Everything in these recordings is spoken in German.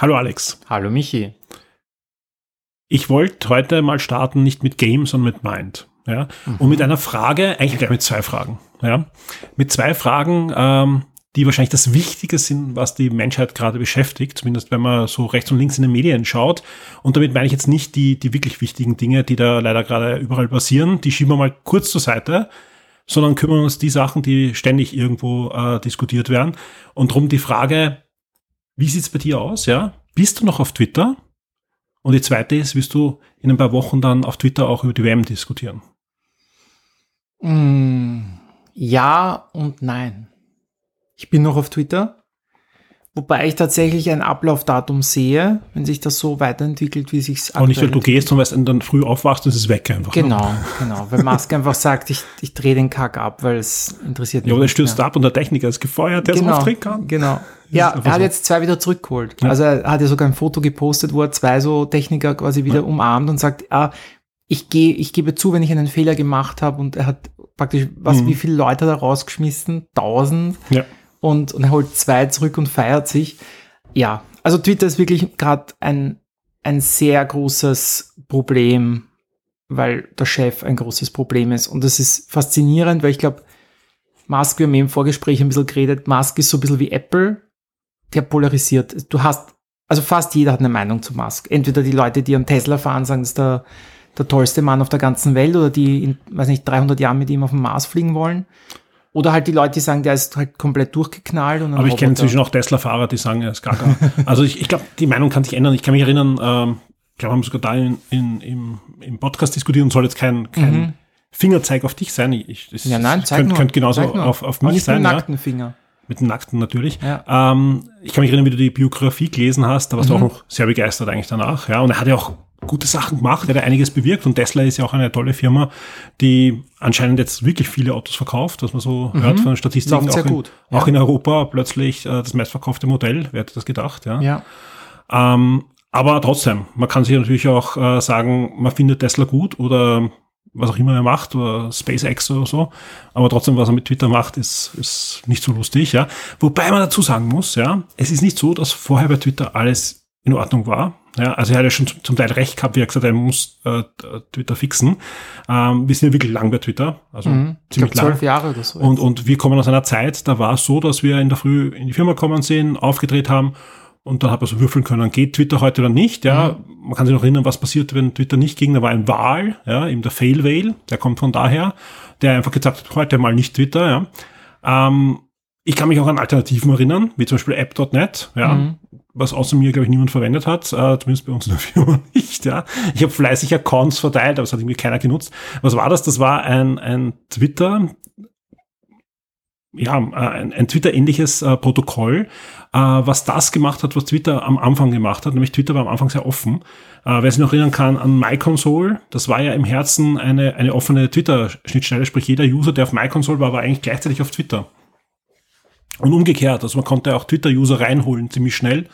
Hallo Alex. Hallo Michi. Ich wollte heute mal starten, nicht mit Game, sondern mit Mind. Ja? Mhm. Und mit einer Frage, eigentlich gleich mit zwei Fragen. Ja? Mit zwei Fragen, ähm, die wahrscheinlich das Wichtige sind, was die Menschheit gerade beschäftigt, zumindest wenn man so rechts und links in den Medien schaut. Und damit meine ich jetzt nicht die, die wirklich wichtigen Dinge, die da leider gerade überall passieren, die schieben wir mal kurz zur Seite, sondern kümmern uns die Sachen, die ständig irgendwo äh, diskutiert werden. Und darum die Frage, wie sieht's bei dir aus? Ja, bist du noch auf Twitter? Und die zweite ist, wirst du in ein paar Wochen dann auf Twitter auch über die WM diskutieren? Mm, ja und nein. Ich bin noch auf Twitter. Wobei ich tatsächlich ein Ablaufdatum sehe, wenn sich das so weiterentwickelt, wie sich es Aber nicht, weil du gehst und weißt, dann früh aufwachst und es ist weg einfach. Ne? Genau, genau. Weil Musk einfach sagt, ich, ich drehe den Kack ab, weil es interessiert mich. Ja, aber der stürzt mehr. ab und der Techniker ist gefeuert, der genau, es aufdrehen kann. Genau. Ja, er hat so. jetzt zwei wieder zurückgeholt. Ja. Also er hat ja sogar ein Foto gepostet, wo er zwei so Techniker quasi wieder ja. umarmt und sagt, ah, ich gehe, ich gebe zu, wenn ich einen Fehler gemacht habe und er hat praktisch, was, mhm. wie viele Leute da rausgeschmissen? Tausend. Ja und, und er holt zwei zurück und feiert sich. Ja, also Twitter ist wirklich gerade ein, ein sehr großes Problem, weil der Chef ein großes Problem ist. Und das ist faszinierend, weil ich glaube, Musk, wir haben im Vorgespräch ein bisschen geredet, Musk ist so ein bisschen wie Apple, der polarisiert. Du hast, also fast jeder hat eine Meinung zu Musk. Entweder die Leute, die einen Tesla fahren, sagen, das ist der, der tollste Mann auf der ganzen Welt oder die in, weiß nicht, 300 Jahren mit ihm auf dem Mars fliegen wollen. Oder halt die Leute, die sagen, der ist halt komplett durchgeknallt. Und Aber ich kenne inzwischen auch Tesla-Fahrer, die sagen, er ist gaga. also ich, ich glaube, die Meinung kann sich ändern. Ich kann mich erinnern, ähm, ich glaube, wir haben sogar da in, in, im, im Podcast diskutiert und soll jetzt kein, kein mhm. Fingerzeig auf dich sein. Ich, das, ja, nein, zeig könnte, könnte genauso auf, auf mich sein. Mit dem nackten ja. Finger. Mit dem nackten natürlich. Ja. Ähm, ich kann mich erinnern, wie du die Biografie gelesen hast, da warst mhm. du auch noch sehr begeistert eigentlich danach. Ja, und er hat ja auch gute Sachen gemacht, er hat einiges bewirkt und Tesla ist ja auch eine tolle Firma, die anscheinend jetzt wirklich viele Autos verkauft, was man so mhm. hört von Statistiken. Auch, in, auch in Europa plötzlich äh, das meistverkaufte Modell, wer hätte das gedacht, ja. ja. Ähm, aber trotzdem, man kann sich natürlich auch äh, sagen, man findet Tesla gut oder was auch immer er macht oder SpaceX oder so. Aber trotzdem, was er mit Twitter macht, ist, ist nicht so lustig, ja. Wobei man dazu sagen muss, ja, es ist nicht so, dass vorher bei Twitter alles in Ordnung war. Ja, also er hat ja schon zum Teil recht gehabt, wie er gesagt hat, er muss äh, Twitter fixen. Ähm, wir sind ja wirklich lang bei Twitter, also mhm. ziemlich lang. zwölf Jahre oder so. Und, und wir kommen aus einer Zeit, da war es so, dass wir in der Früh in die Firma kommen sehen, aufgedreht haben und dann hat man so würfeln können, geht Twitter heute oder nicht. Ja, mhm. man kann sich noch erinnern, was passiert, wenn Twitter nicht ging. Da war ein Wahl, ja, eben der Fail Whale, der kommt von daher, der einfach gesagt hat, heute mal nicht Twitter. Ja. Ähm, ich kann mich auch an Alternativen erinnern, wie zum Beispiel app.net, ja, mhm. was außer mir, glaube ich, niemand verwendet hat, äh, zumindest bei uns in der Firma nicht. Ja. Ich habe fleißig Accounts verteilt, aber es hat irgendwie keiner genutzt. Was war das? Das war ein, ein Twitter, ja, ein, ein Twitter-ähnliches äh, Protokoll, äh, was das gemacht hat, was Twitter am Anfang gemacht hat, nämlich Twitter war am Anfang sehr offen. Äh, wer sich noch erinnern kann an MyConsole, das war ja im Herzen eine, eine offene Twitter-Schnittstelle, sprich jeder User, der auf MyConsole war, war eigentlich gleichzeitig auf Twitter. Und umgekehrt, also man konnte auch Twitter-User reinholen, ziemlich schnell.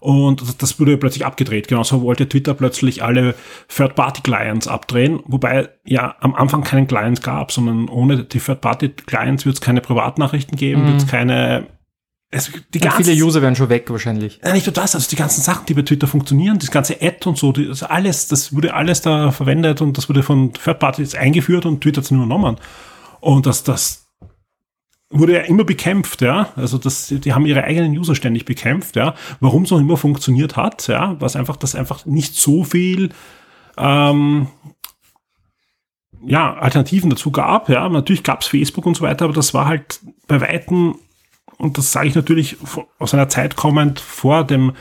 Und das wurde plötzlich abgedreht. Genauso wollte Twitter plötzlich alle Third-Party-Clients abdrehen, wobei ja am Anfang keinen Client gab, sondern ohne die Third-Party-Clients wird es keine Privatnachrichten geben, mhm. wird es keine es, die ja, viele User werden schon weg wahrscheinlich. Ja, nicht nur das, also die ganzen Sachen, die bei Twitter funktionieren, das ganze Ad und so, das alles, das wurde alles da verwendet und das wurde von Third Parties eingeführt und Twitter hat es nur übernommen. Und das, das, wurde ja immer bekämpft, ja. Also das, die haben ihre eigenen User ständig bekämpft, ja. Warum es noch immer funktioniert hat, ja, was einfach, dass einfach nicht so viel ähm, ja, Alternativen dazu gab, ja. Natürlich gab es Facebook und so weiter, aber das war halt bei Weitem, und das sage ich natürlich aus einer Zeit kommend vor dem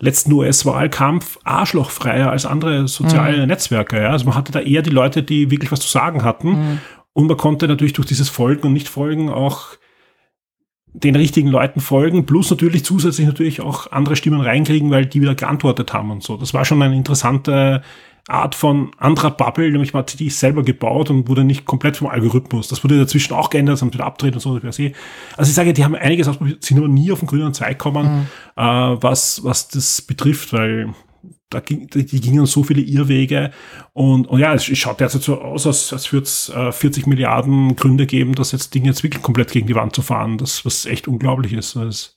letzten US-Wahlkampf arschlochfreier als andere soziale mhm. Netzwerke. Ja? Also man hatte da eher die Leute, die wirklich was zu sagen hatten. Mhm. Und man konnte natürlich durch dieses Folgen und Nicht-Folgen auch den richtigen Leuten folgen, plus natürlich zusätzlich natürlich auch andere Stimmen reinkriegen, weil die wieder geantwortet haben und so. Das war schon eine interessante Art von anderer Bubble, nämlich man hat die selber gebaut und wurde nicht komplett vom Algorithmus. Das wurde dazwischen auch geändert, haben wieder abdreht und so per se. Also ich sage, die haben einiges ausprobiert, sind aber nie auf den grünen Zweig gekommen, mhm. äh, was, was das betrifft, weil da ging, die, die gingen so viele Irrwege und, und ja, es schaut derzeit so aus, als, als würde es äh, 40 Milliarden Gründe geben, dass jetzt Dinge jetzt wirklich komplett gegen die Wand zu fahren, das was echt unglaublich ist. Das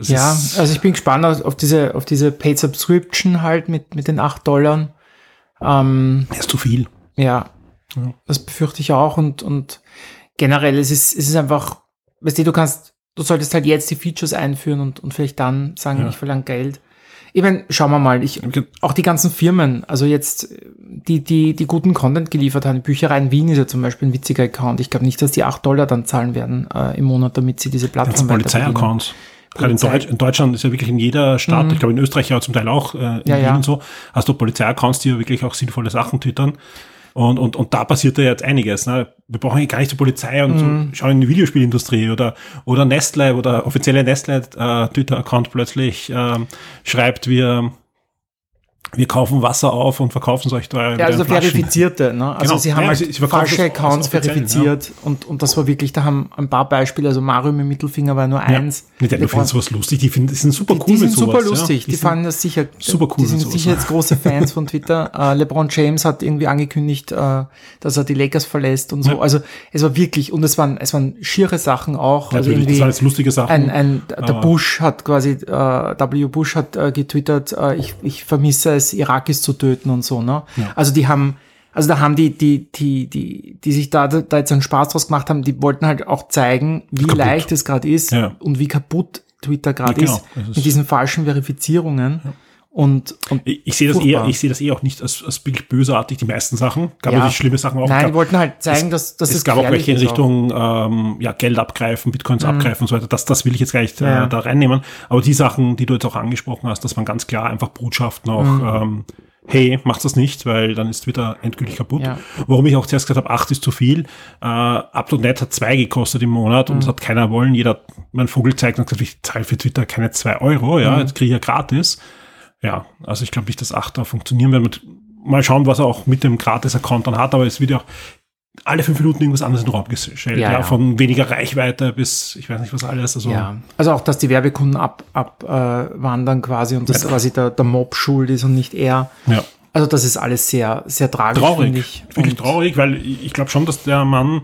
Es Ja, ist- also ich bin gespannt auf, auf diese, auf diese Paid Subscription halt mit, mit den 8 Dollar. Ähm, das ist zu viel. ja, Ja. das befürchte ich auch und, und generell, es ist, es ist einfach, weißt du, du kannst, du solltest halt jetzt die Features einführen und, und vielleicht dann sagen, Ja. ich verlange Geld. Ich meine, schauen wir mal, ich, auch die ganzen Firmen, also jetzt, die, die, die guten Content geliefert haben, Büchereien Wien ist ja zum Beispiel ein witziger Account. Ich glaube nicht, dass die 8 Dollar dann zahlen werden äh, im Monat, damit sie diese Plattform bedienen. Polizeiaccounts. Gerade in, Deutsch, in Deutschland ist ja wirklich in jeder Stadt, Mhm. ich glaube in Österreich ja zum Teil auch, äh, in Ja, Wien ja. und so, hast du Polizeiaccounts, die ja wirklich auch sinnvolle Sachen twittern. Und, und, und da passiert ja jetzt einiges. Ne? Wir brauchen ja gar nicht zur Polizei und Mhm. schauen in die Videospielindustrie oder, oder Nestle oder offizielle Nestle-Twitter-Account plötzlich ähm, schreibt, wir, wir kaufen Wasser auf und verkaufen es euch teuer. Ja, also verifizierte, ne? Also Genau. sie haben Ja, halt sie- sie falsche das Accounts verifiziert und, und das war wirklich, da haben ein paar Beispiele, also Mario mit Mittelfinger war nur Ja. eins. Nintendo LeBron- findet sowas lustig, die, finden, die sind super die, cool die sind mit sowas. super lustig, ja. die, sind- fanden das sicher super cool Die sind sowas, sicher ja. jetzt große Fans von Twitter. Äh, LeBron James hat irgendwie angekündigt, äh, dass er die Lakers verlässt und so. Ja. Also es war wirklich, und es waren, es waren schiere Sachen auch. also Natürlich, das irgendwie waren jetzt lustige Sachen. ein, ein, der Bush hat quasi, äh, W. Bush hat getwittert, ich, ich vermisse es, Irakis zu töten und so, ne? Also die haben, also da haben die, die, die, die, die sich da, da jetzt einen Spaß draus gemacht haben, die wollten halt auch zeigen, wie Kaputt. leicht es gerade ist Ja. und wie kaputt Twitter gerade Ja, genau. ist, mit diesen falschen Verifizierungen. Und, und Ich, ich sehe das eher, ich sehe das eher auch nicht als, als Bild bösartig, die meisten Sachen. Gab Ja. natürlich schlimme Sachen auch. nein, gab, die wollten halt zeigen, dass, dass es es gab auch welche in. Richtung ähm, ja, Geld abgreifen, Bitcoins abgreifen und so weiter. Das, das will ich jetzt gar nicht Ja. äh, da reinnehmen. Aber die Sachen, die du jetzt auch angesprochen hast, das waren ganz klar einfach Botschaften auch, Mhm. ähm, hey, macht das nicht, weil dann ist Twitter endgültig kaputt. Ja. Warum ich auch zuerst gesagt habe, acht ist zu viel. Äh, Up2Net hat zwei gekostet im Monat Mhm. und das hat keiner wollen. Jeder, mein Vogel zeigt und gesagt, ich zahle für Twitter keine zwei Euro, ja, Mhm. jetzt kriege ich ja gratis. Ja, also ich glaube nicht, dass acht da funktionieren wird. Mal schauen, was er auch mit dem Gratis-Account dann hat, aber es wird ja auch alle fünf Minuten irgendwas anderes in den Raum gestellt. Ja, Ja, ja. Von weniger Reichweite bis, ich weiß nicht was alles. Also, Ja, also auch, dass die Werbekunden ab, ab äh, quasi und dass quasi der, der Mob schuld ist und nicht er. ja. Also das ist alles sehr, sehr tragisch, Traurig, finde ich. wirklich traurig, weil ich, glaube schon, dass der Mann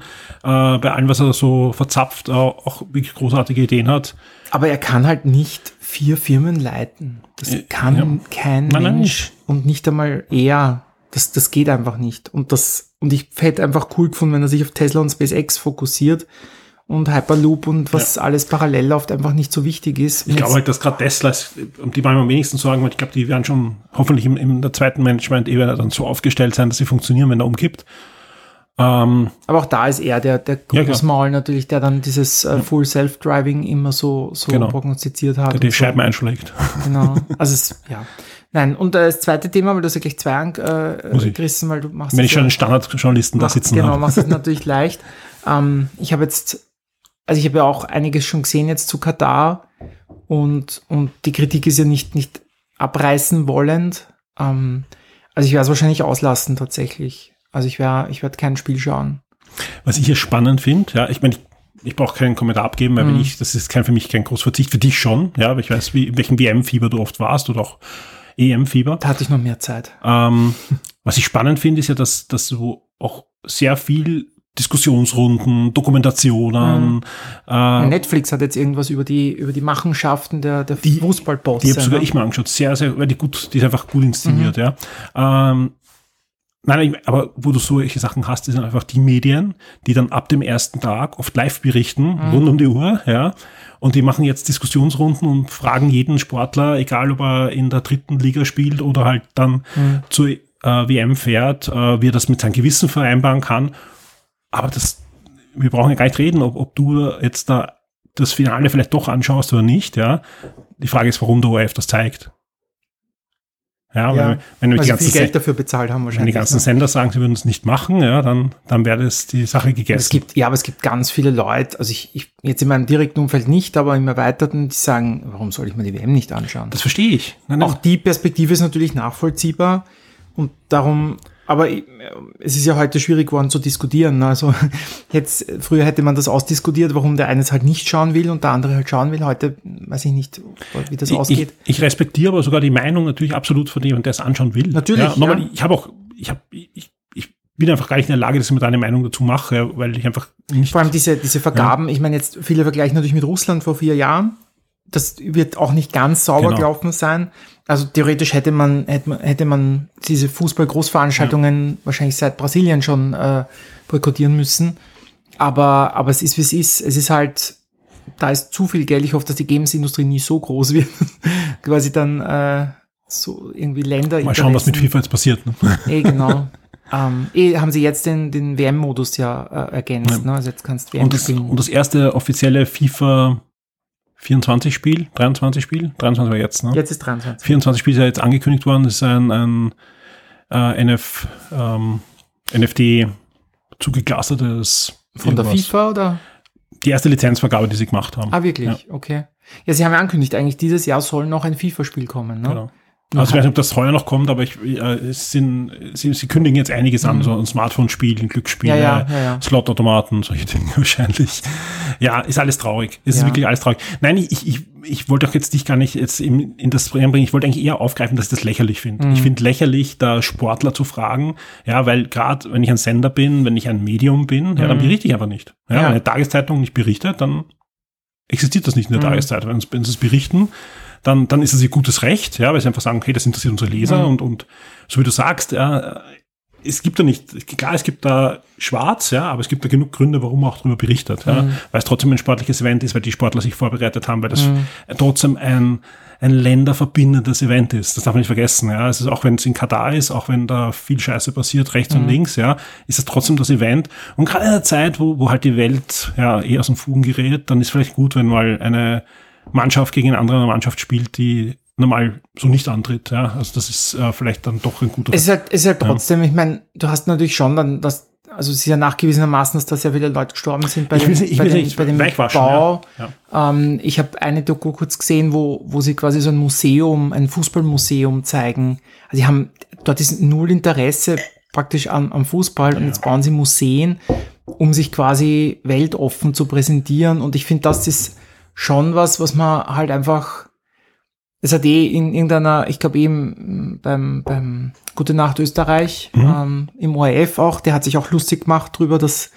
äh, bei allem, was er so verzapft, auch, auch wirklich großartige Ideen hat. Aber er kann halt nicht vier Firmen leiten. Das Äh, kann ja. kein Nein, nein, Mensch und nicht einmal er. Das, das geht einfach nicht. Und das, und ich hätte einfach cool gefunden, wenn er sich auf Tesla und SpaceX fokussiert und Hyperloop und was alles parallel läuft, einfach nicht so wichtig ist. Ich glaube halt, dass gerade Tesla, um die wir am wenigsten sorgen, weil ich glaube, die werden schon hoffentlich im, in der zweiten Management-Ebene dann so aufgestellt sein, dass sie funktionieren, wenn er umkippt. Ähm, Aber auch da ist er der, der Ja. Großmaul natürlich, der dann dieses äh, Full Self-Driving immer so, so Genau. prognostiziert hat. der die und so. Scheiben einschlägt. Genau. Also es, ja. Nein, und äh, das zweite Thema, weil du hast ja gleich zwei angerissen, weil du machst Wenn ich schon ja- einen Standardjournalisten da sitzen Genau, habe. machst es natürlich leicht. Ähm, ich habe jetzt, also ich habe ja auch einiges schon gesehen jetzt zu Katar und, und die Kritik ist ja nicht, nicht abreißen wollend. Ähm, also ich werde es wahrscheinlich auslassen tatsächlich. Also ich werde ich werd kein Spiel schauen. Was ich hier spannend finde, ja, ich meine, ich, ich brauche keinen Kommentar abgeben, weil wenn ich, das ist kein, für mich kein großer Verzicht, für dich schon, ja, aber ich weiß, wie, in welchem WM-Fieber du oft warst oder auch EM-Fieber. Da hatte ich noch mehr Zeit. Ähm, was ich spannend finde, ist ja, dass, dass du auch sehr viel Diskussionsrunden, Dokumentationen, äh, Netflix hat jetzt irgendwas über die, über die Machenschaften der, der Die- Fußballbosse. Die habe sogar ne? ich mal angeschaut. Sehr, sehr, weil die gut, die ist einfach gut inszeniert, ja. Ähm, nein, aber wo du solche Sachen hast, sind einfach die Medien, die dann ab dem ersten Tag oft live berichten, rund um die Uhr, ja. Und die machen jetzt Diskussionsrunden und fragen jeden Sportler, egal ob er in der dritten Liga spielt oder halt dann zur äh, WM fährt, äh, wie er das mit seinem Gewissen vereinbaren kann. Aber das, wir brauchen ja gar nicht reden, ob, ob du jetzt da das Finale vielleicht doch anschaust oder nicht, ja. Die Frage ist, warum der ORF das zeigt. Ja, Ja, wenn, wenn, Weil die ganzen, viel Geld dafür bezahlt haben wenn die wahrscheinlich. ganzen ne? Sender sagen, sie würden es nicht machen, ja, dann, dann wäre das die Sache Es gegessen. gibt, ja, aber es gibt ganz viele Leute, also ich, ich jetzt in meinem direkten Umfeld nicht, aber im Erweiterten, die sagen, warum soll ich mir die WM nicht anschauen? Das verstehe ich. Nein, nein. Auch die Perspektive ist natürlich nachvollziehbar und darum, aber ich- es ist ja heute schwierig geworden zu diskutieren. ne? Also jetzt, früher hätte man das ausdiskutiert, warum der eine es halt nicht schauen will und der andere halt schauen will. Heute weiß ich nicht, wie das ich, ausgeht. ich, ich respektiere aber sogar die Meinung natürlich absolut von jemandem, der es anschauen will. Natürlich, Ja, nochmal, ja. Ich habe auch, ich habe, ich, ich bin einfach gar nicht in der Lage, dass ich mir da eine Meinung dazu mache, weil ich einfach nicht. Vor allem diese, diese Vergaben, ich meine jetzt, viele vergleichen natürlich mit Russland vor vier Jahren. Das wird auch nicht ganz sauber Genau. gelaufen sein. Also theoretisch hätte man, hätte man, hätte man diese Fußball-Großveranstaltungen wahrscheinlich seit Brasilien schon äh, boykottieren müssen. Aber, aber es ist, wie es ist. Es ist halt, da ist zu viel Geld. Ich hoffe, dass die Games-Industrie nie so groß wird. Quasi dann äh, so irgendwie Länder. Mal schauen, was mit FIFA jetzt passiert. Ne? Eh, genau. ähm, eh, haben sie jetzt den, den WM-Modus ja äh, ergänzt. Ne? Also jetzt kannst du WM Und das, spielen. und das erste offizielle FIFA 24 Spiel, 23 Spiel, 23 war jetzt, ne? jetzt ist 23. 24 Spiel ist ja jetzt angekündigt worden, das ist ein, ein äh, NF, ähm, NFT zugeglastertes Von der irgendwas. FIFA oder? Die erste Lizenzvergabe, die sie gemacht haben. Ah, wirklich? Okay. Ja, sie haben ja angekündigt, eigentlich dieses Jahr soll noch ein FIFA-Spiel kommen. Ne? Genau. Also ich weiß nicht, ob das heuer noch kommt, aber ich, äh, es sind, sie, sie kündigen jetzt einiges an, so ein Smartphone-Spiel, ein Glücksspiel, Mhm. Ja, ja, ja. Slot-Automaten, solche Dinge wahrscheinlich. Ja, ist alles traurig. Es ist wirklich alles traurig. Nein, ich, ich, ich wollte doch jetzt dich gar nicht jetzt in, in das bringen. Ich wollte eigentlich eher aufgreifen, dass ich das lächerlich finde. Mhm. Ich finde lächerlich, da Sportler zu fragen, ja, weil gerade wenn ich ein Sender bin, wenn ich ein Medium bin, ja, dann berichte ich einfach nicht. Ja, Mhm. Wenn eine Tageszeitung nicht berichtet, dann existiert das nicht in der Mhm. Tageszeitung. Wenn sie es berichten, dann, dann ist es ihr gutes Recht, ja, weil sie einfach sagen, okay, das interessiert unsere Leser Mhm. und, und so wie du sagst, ja, es gibt da nicht, klar, es gibt da schwarz, ja, aber es gibt da genug Gründe, warum man auch darüber berichtet, ja, weil es trotzdem ein sportliches Event ist, weil die Sportler sich vorbereitet haben, weil das trotzdem ein, ein länderverbindendes Event ist. Das darf man nicht vergessen, ja. Es ist auch wenn es in Katar ist, auch wenn da viel Scheiße passiert, rechts und links, ja, ist es trotzdem das Event. Und gerade in der Zeit, wo, wo halt die Welt ja eher aus dem Fugen gerät, dann ist vielleicht gut, wenn mal eine Mannschaft gegen eine andere Mannschaft spielt, die normal so nicht antritt, ja. Also das ist äh, vielleicht dann doch ein guter Es ist halt, es ist halt trotzdem, ich meine, du hast natürlich schon dann das, also es ist ja nachgewiesenermaßen, dass da sehr viele Leute gestorben sind bei Ich dem, ich bei dem, bei dem Bau. ja. Ähm, ich habe eine Doku kurz gesehen, wo, wo sie quasi so ein Museum, ein Fußballmuseum zeigen. Also sie haben, dort ist null Interesse praktisch am, am Fußball und jetzt bauen sie Museen, um sich quasi weltoffen zu präsentieren. Und ich finde, das ist schon was, was man halt einfach, es hat eh in irgendeiner, ich glaube eben beim, beim Gute Nacht Österreich, ähm, im ORF auch, der hat sich auch lustig gemacht drüber, dass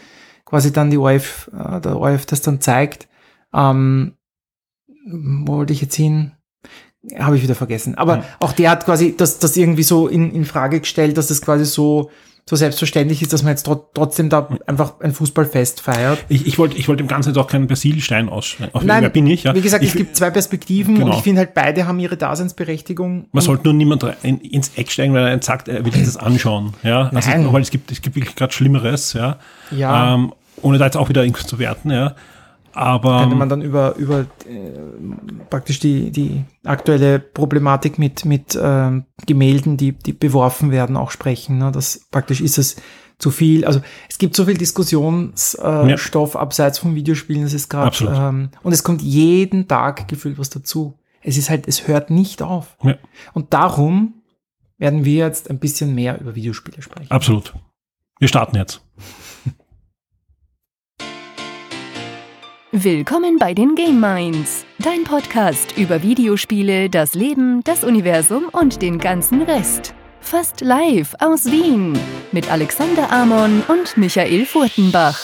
quasi dann die ORF, äh, der ORF das dann zeigt. Ähm, wo wollte ich jetzt hin? Habe ich wieder vergessen. Aber Ja. auch der hat quasi das, das irgendwie so in, in Frage gestellt, dass das quasi so, so selbstverständlich ist, dass man jetzt tro trotzdem da einfach ein Fußballfest feiert. Ich, ich wollte ich wollte dem Ganzen jetzt auch keinen Persilstein ausschneiden. Auf Nein, wer bin ich, ja. Wie gesagt, ich, es gibt zwei Perspektiven Genau. und ich finde halt beide haben ihre Daseinsberechtigung. Man sollte nur niemand rein, ins Eck steigen, weil er sagt, er will sich das anschauen. Ja, also, Nein. weil es gibt, es gibt wirklich gerade Schlimmeres, ja. Ja. Ähm, ohne da jetzt auch wieder irgendwas zu werten, ja. Aber könnte man dann über, über äh, praktisch die, die aktuelle Problematik mit, mit ähm, Gemälden, die, die beworfen werden, auch sprechen. Ne? Das praktisch ist es zu viel. Also es gibt so viel Diskussionsstoff äh, Ja. Abseits von Videospielen, das ist gerade ähm, und es kommt jeden Tag gefühlt was dazu. Es ist halt, es hört nicht auf. Ja. Und darum werden wir jetzt ein bisschen mehr über Videospiele sprechen. absolut. Wir starten jetzt. Willkommen bei den Game Minds, dein Podcast über Videospiele, das Leben, das Universum und den ganzen Rest. Fast live aus Wien mit Alexander Amon und Michael Furtenbach.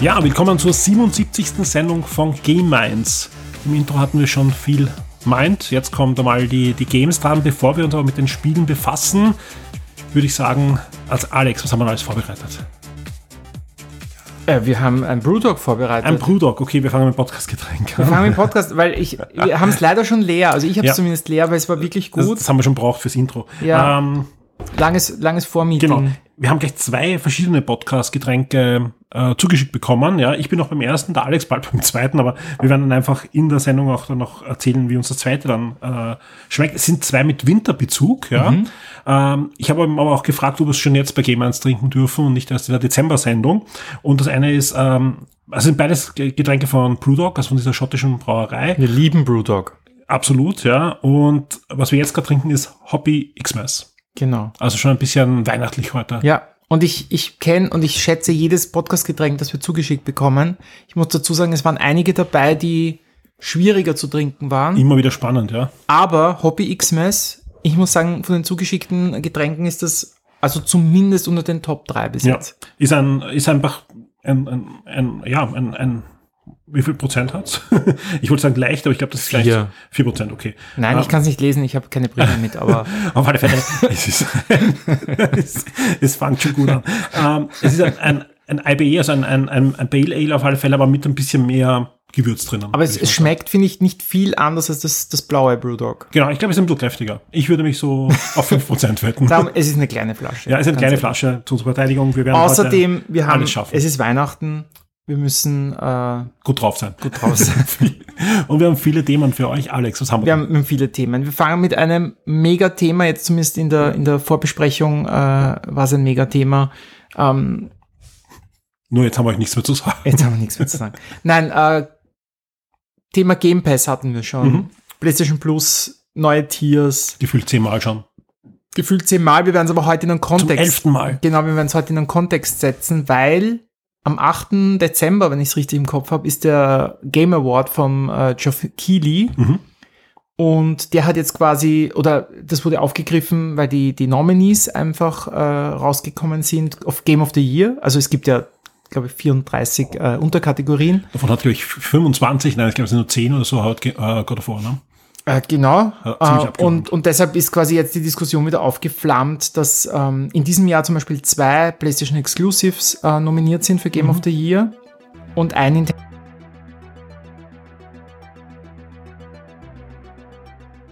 Ja, willkommen zur 77. Sendung von Game Minds. Im Intro hatten wir schon viel Mind. Jetzt kommt einmal die, die Games dran. Bevor wir uns aber mit den Spielen befassen, würde ich sagen, als Alex, was haben wir alles vorbereitet? Äh, wir haben ein Brewdog vorbereitet. Ein Brewdog. Okay, wir fangen mit Podcast-Getränk wir an. fangen mit Podcast, weil ich, wir haben es leider schon leer. Also ich habe es Ja. zumindest leer, weil es war wirklich Das, gut. das haben wir schon braucht fürs Intro. Ja. Ähm, langes, langes Vormeeting. Genau. Wir haben gleich zwei verschiedene Podcast-Getränke äh, zugeschickt bekommen. Ja, ich bin noch beim ersten, der Alex bald beim zweiten, aber wir werden dann einfach in der Sendung auch dann noch erzählen, wie uns das zweite dann äh, schmeckt. Es sind zwei mit Winterbezug. Ja. Ähm, ich habe aber auch gefragt, ob wir es schon jetzt bei Game 1 trinken dürfen und nicht erst in der Dezember-Sendung. Und das eine ist, ähm, also sind beides Ge- Getränke von Brewdog, also von dieser schottischen Brauerei. Wir lieben Brewdog. Absolut, ja. Und was wir jetzt gerade trinken, ist Hoppy Xmas. Genau. Also schon ein bisschen weihnachtlich heute. Ja. Und ich, ich kenne und ich schätze jedes Podcast-Getränk, das wir zugeschickt bekommen. Ich muss dazu sagen, es waren einige dabei, die schwieriger zu trinken waren. Immer wieder spannend, ja. Aber Hobby Xmas ich muss sagen, von den zugeschickten Getränken ist das also zumindest unter den Top 3 bis Ja. jetzt. Ist ein, ist einfach ein, ein, ein ja, ein, ein, wie viel Prozent hat's? ich wollte sagen leicht, aber ich glaube, das ist Vier. gleich vier Prozent, okay. Nein, ich Ah. kann es nicht lesen, ich habe keine Brille mit, aber Auf alle Fälle, es ist, es, es fängt schon gut an. Ähm, es ist ein, ein, ein IBE, also ein, ein, ein, ein Pale Ale auf alle Fälle, aber mit ein bisschen mehr Gewürz drinnen. aber es, es schmeckt, finde ich, nicht viel anders als das, das blaue Brewdog. Genau, ich glaube, es ist ein bisschen kräftiger. Ich würde mich so auf 5% wetten. Darum, es ist eine kleine Flasche. Ja, es ist eine kleine. Flasche zur Verteidigung. Wir werden Außerdem, wir haben, alles schaffen. es ist Weihnachten, wir müssen äh, gut drauf sein. gut draus sein. Und wir haben viele Themen für euch. Alex, was haben wir? Wir haben viele Themen. Wir fangen mit einem Megathema, jetzt zumindest in der, in der Vorbesprechung äh, war es ein Megathema. Ähm, Nur jetzt haben wir euch nichts mehr zu sagen. jetzt haben wir nichts mehr zu sagen. Nein, äh, Thema Game Pass hatten wir schon. Mhm. PlayStation Plus, neue Tiers, Gefühlt zehnmal schon. gefühlt zehnmal. Wir werden es aber heute in einen Zum Kontext. elften Mal. Genau, wir werden es heute in einen Kontext setzen, weil am 8. Dezember, wenn ich es richtig im Kopf habe, ist der Game Award vom äh, Geoff Keighley. Mhm. Und der hat jetzt quasi, oder das wurde aufgegriffen, weil die, die Nominees einfach äh, rausgekommen sind auf Game of the Year. Also es gibt ja, glaube ich, 34 äh, Unterkategorien. Davon hat, glaube ich, 25, nein, ich glaube, es sind nur 10 oder so, hat äh, God of War, ne? Äh, genau. Ja, ziemlich äh, und, und deshalb ist quasi jetzt die Diskussion wieder aufgeflammt, dass ähm, in diesem Jahr zum Beispiel zwei PlayStation Exclusives äh, nominiert sind für Game Mhm. of the Year und ein Nintendo.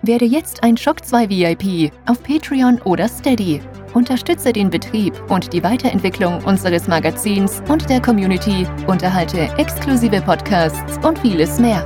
Werde jetzt ein Shock 2 VIP auf Patreon oder Steady. Unterstütze den Betrieb und die Weiterentwicklung unseres Magazins und der Community, unterhalte exklusive Podcasts und vieles mehr.